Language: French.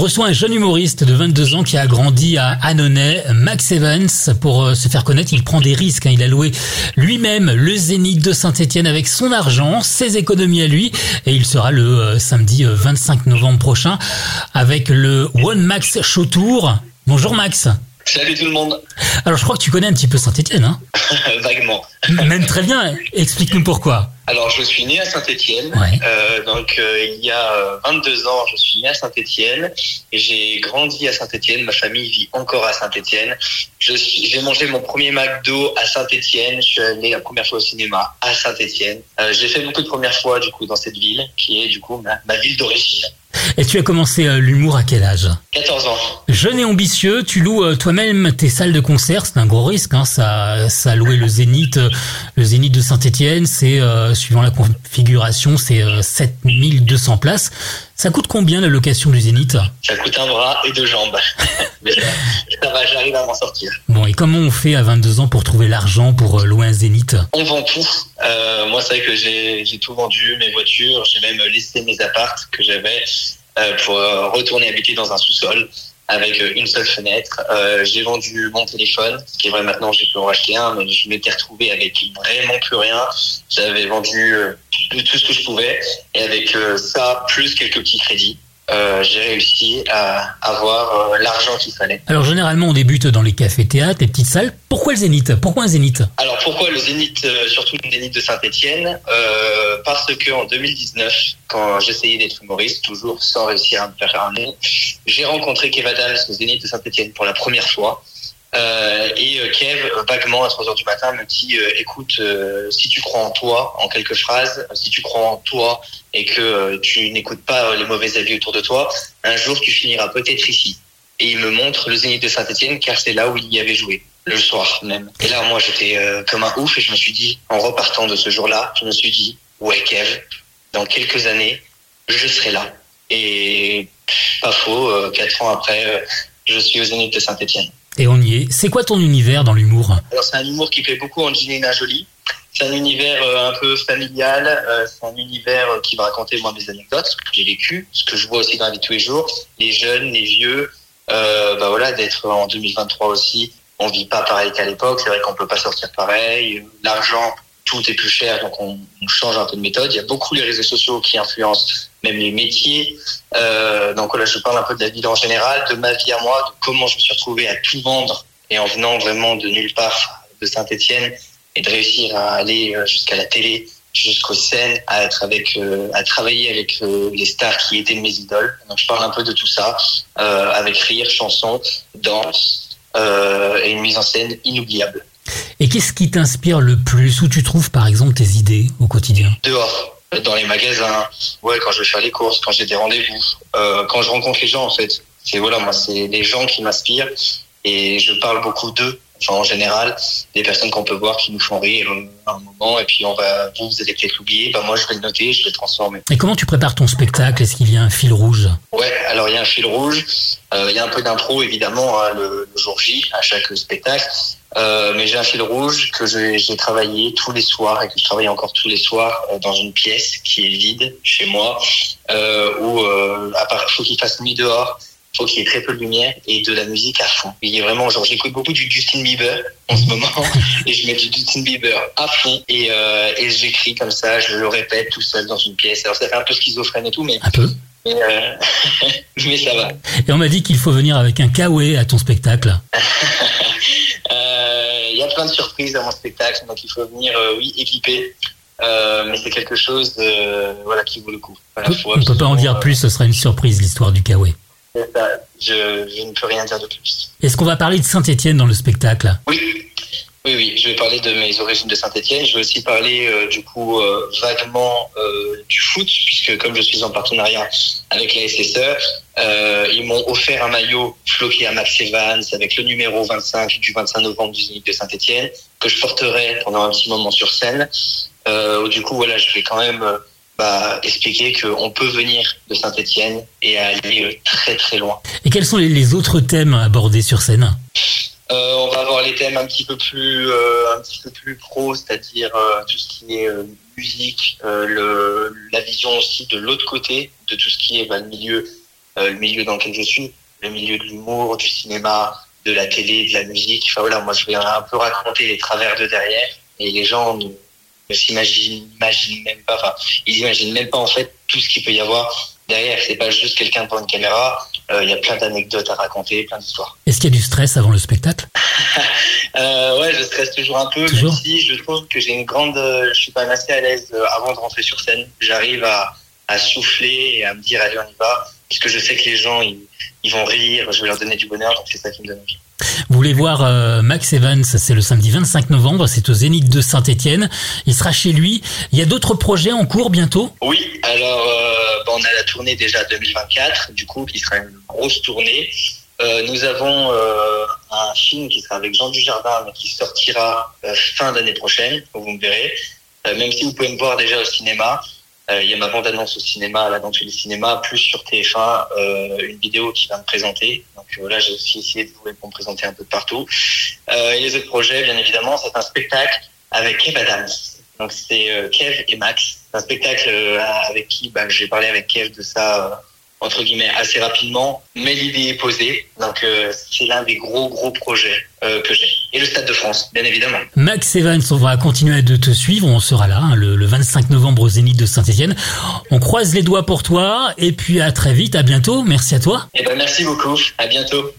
reçoit un jeune humoriste de 22 ans qui a grandi à Annonay, Max Evans. Pour euh, se faire connaître, il prend des risques. Hein. Il a loué lui-même le Zénith de Saint-Etienne avec son argent, ses économies à lui. Et il sera le euh, samedi 25 euh, novembre prochain avec le One Max Show. Bonjour Max. Salut tout le monde. Alors je crois que tu connais un petit peu Saint-Etienne, hein Vaguement. Même très bien. Explique-nous pourquoi. Alors, je suis né à Saint-Étienne. Euh, donc, euh, il y a 22 euh, ans, je suis né à Saint-Étienne. J'ai grandi à Saint-Étienne. Ma famille vit encore à Saint-Étienne. J'ai mangé mon premier McDo à Saint-Étienne. Je suis allé la première fois au cinéma à Saint-Étienne. Euh, J'ai fait beaucoup de premières fois, du coup, dans cette ville, qui est, du coup, ma, ma ville d'origine. Et tu as commencé euh, l'humour à quel âge? 14 ans. Jeune et ambitieux, tu loues euh, toi-même tes salles de concert, c'est un gros risque. Hein, ça, ça a loué le Zénith, euh, le Zénith de Saint-Étienne, c'est suivant la configuration, c'est 7200 places. Ça coûte combien la location du Zénith? Ça coûte un bras et deux jambes. Mais ça, va, j'arrive à m'en sortir. Bon, et comment on fait à 22 ans pour trouver l'argent pour louer un Zénith? On vend tout. Euh, moi, c'est vrai que j'ai tout vendu, mes voitures, j'ai même laissé mes appartes que j'avais euh, pour retourner habiter dans un sous-sol avec une seule fenêtre. Euh, j'ai vendu mon téléphone, ce qui est vrai maintenant, j'ai pu en racheter un, mais je m'étais retrouvé avec vraiment plus rien. J'avais vendu euh, tout ce que je pouvais, et avec euh, ça, plus quelques petits crédits. Euh, j'ai réussi à avoir euh, l'argent qu'il fallait. Alors généralement on débute dans les cafés-théâtres, les petites salles. Pourquoi le Zénith? Pourquoi un Zénith? Alors pourquoi le Zénith, euh, surtout le Zénith de Saint-Etienne euh, Parce que en 2019, quand j'essayais d'être humoriste, toujours sans réussir à me faire un nom, j'ai rencontré Kev Adams au Zénith de Saint-Etienne pour la première fois. Euh, et euh, Kev, vaguement à 3 heures du matin, me dit euh, écoute, si tu crois en toi, en quelques phrases, si tu crois en toi et que tu n'écoutes pas les mauvais avis autour de toi, un jour tu finiras peut-être ici. Et il me montre le Zénith de Saint-Etienne car c'est là où il y avait joué le soir même. Et là, moi, j'étais comme un ouf et je me suis dit, en repartant de ce jour-là, je me suis dit ouais, Kev, dans quelques années, je serai là. Et pas faux, quatre ans après, je suis au Zénith de Saint-Etienne. Et on y est. C'est quoi ton univers dans l'humour Alors c'est un humour qui plaît beaucoup Angelina Jolie. C'est un univers euh, un peu familial. Euh, c'est un univers euh, qui va raconter moi mes anecdotes, ce que j'ai vécu, ce que je vois aussi dans la vie tous les jours. Les jeunes, les vieux. Bah voilà, d'être en 2023 aussi. On vit pas pareil qu'à l'époque. C'est vrai qu'on peut pas sortir pareil. L'argent, tout est plus cher, donc on, change un peu de méthode. Il y a beaucoup les réseaux sociaux qui influencent même les métiers. Euh, donc là, je parle un peu de la vie en général, de ma vie à moi, de comment je me suis retrouvé à tout vendre et en venant vraiment de nulle part de Saint-Etienne et de réussir à aller euh, jusqu'à la télé, jusqu'aux scènes, à être avec, euh, à travailler avec les stars qui étaient mes idoles. Donc je parle un peu de tout ça, avec rire, chanson, danse et une mise en scène inoubliable. Et qu'est-ce qui t'inspire le plus Où tu trouves par exemple tes idées au quotidien? Dehors dans les magasins, ouais, quand je vais faire les courses, quand j'ai des rendez-vous, euh, quand je rencontre les gens, en fait. C'est voilà, moi, c'est les gens qui m'inspirent et je parle beaucoup d'eux. Enfin, en général, des personnes qu'on peut voir qui nous font rire à un moment, et puis on va, vous, vous allez peut-être l'oublier, bah moi je vais le noter, je vais le transformer. Et comment tu prépares ton spectacle? Est-ce qu'il y a un fil rouge? Ouais, alors il y a un fil rouge, euh, il y a un peu d'impro évidemment hein, le, le, jour J à chaque spectacle, euh, mais j'ai un fil rouge que j'ai travaillé tous les soirs et que je travaille encore tous les soirs euh, dans une pièce qui est vide chez moi, euh, où euh, à part, faut qu'il fasse nuit dehors, faut qu'il y ait très peu de lumière et de la musique à fond. Il a vraiment, genre, j'écoute beaucoup du Justin Bieber en ce moment et je mets du Justin Bieber à fond et, euh, et j'écris comme ça, je le répète tout seul dans une pièce. Alors ça fait un peu schizophrène et tout, mais un peu. Mais, euh, mais ça va. Et on m'a dit qu'il faut venir avec un kawaii à ton spectacle. Euh, il y a plein de surprises à mon spectacle, donc il faut venir, oui, équipé. Euh, mais c'est quelque chose de, voilà, qui vaut le coup. Voilà, on ne peut pas en dire plus, ce sera une surprise l'histoire du kawaii. Ça, je, je, ne peux rien dire de plus. Est-ce qu'on va parler de Saint-Etienne dans le spectacle Oui. Oui, oui, je vais parler de mes origines de Saint-Etienne. Je vais aussi parler euh, du coup euh, vaguement euh, du foot, puisque comme je suis en partenariat avec la SSE, ils m'ont offert un maillot floqué à Max Evans avec le numéro 25 du 25 novembre du Zénith de Saint-Etienne, que je porterai pendant un petit moment sur scène. du coup, voilà, je vais quand même bah, expliquer qu'on peut venir de Saint-Etienne et aller très très loin. Et quels sont les, autres thèmes abordés sur scène? Euh, on va avoir les thèmes un petit peu plus, euh, un petit peu plus pro, c'est-à-dire euh, tout ce qui est musique, le, la vision aussi de l'autre côté, de tout ce qui est bah, le milieu le milieu dans lequel je suis, le milieu de l'humour, du cinéma, de la télé, de la musique. Enfin voilà, moi je vais un peu raconter les travers de derrière et les gens ne, s'imaginent même pas, enfin ils imaginent même pas en fait tout ce qu'il peut y avoir derrière. C'est pas juste quelqu'un devant une caméra. Euh, il y a plein d'anecdotes à raconter, plein d'histoires. Est-ce qu'il y a du stress avant le spectacle? Euh, Ouais, je stresse toujours un peu, même si je trouve que j'ai une grande, je suis pas assez à l'aise euh, avant de rentrer sur scène. J'arrive à, à souffler et à me dire allez on y va, puisque je sais que les gens ils, ils vont rire, je vais leur donner du bonheur, donc c'est ça qui me donne envie. Vous voulez voir euh, Max Evans, c'est le samedi 25 novembre, c'est au Zénith de Saint-Etienne. Il sera chez lui. Il y a d'autres projets en cours bientôt? Oui, alors euh, on a la tournée déjà 2024, du coup qui sera une grosse tournée. Euh, nous avons un film qui sera avec Jean Dujardin, mais qui sortira fin d'année prochaine, vous me verrez. même si vous pouvez me voir déjà au cinéma, euh, il y a ma bande-annonce au cinéma, là, dans tous les cinémas, plus sur TF1, euh, une vidéo qui va me présenter. Donc voilà, j'ai aussi essayé de vous me présenter un peu de partout. Euh, et les autres projets, bien évidemment, c'est un spectacle avec Kev Adams. Donc c'est Kev et Max. Un spectacle avec qui bah, j'ai parlé avec Kev de ça entre guillemets assez rapidement, mais l'idée est posée. Donc euh, c'est l'un des gros gros projets euh, que j'ai. Et le Stade de France, bien évidemment. Max Evans, on va continuer de te suivre. On sera là hein, le, 25 novembre au Zénith de Saint-Etienne. On croise les doigts pour toi et puis à très vite, à bientôt. Merci à toi. Et eh ben merci beaucoup. À bientôt.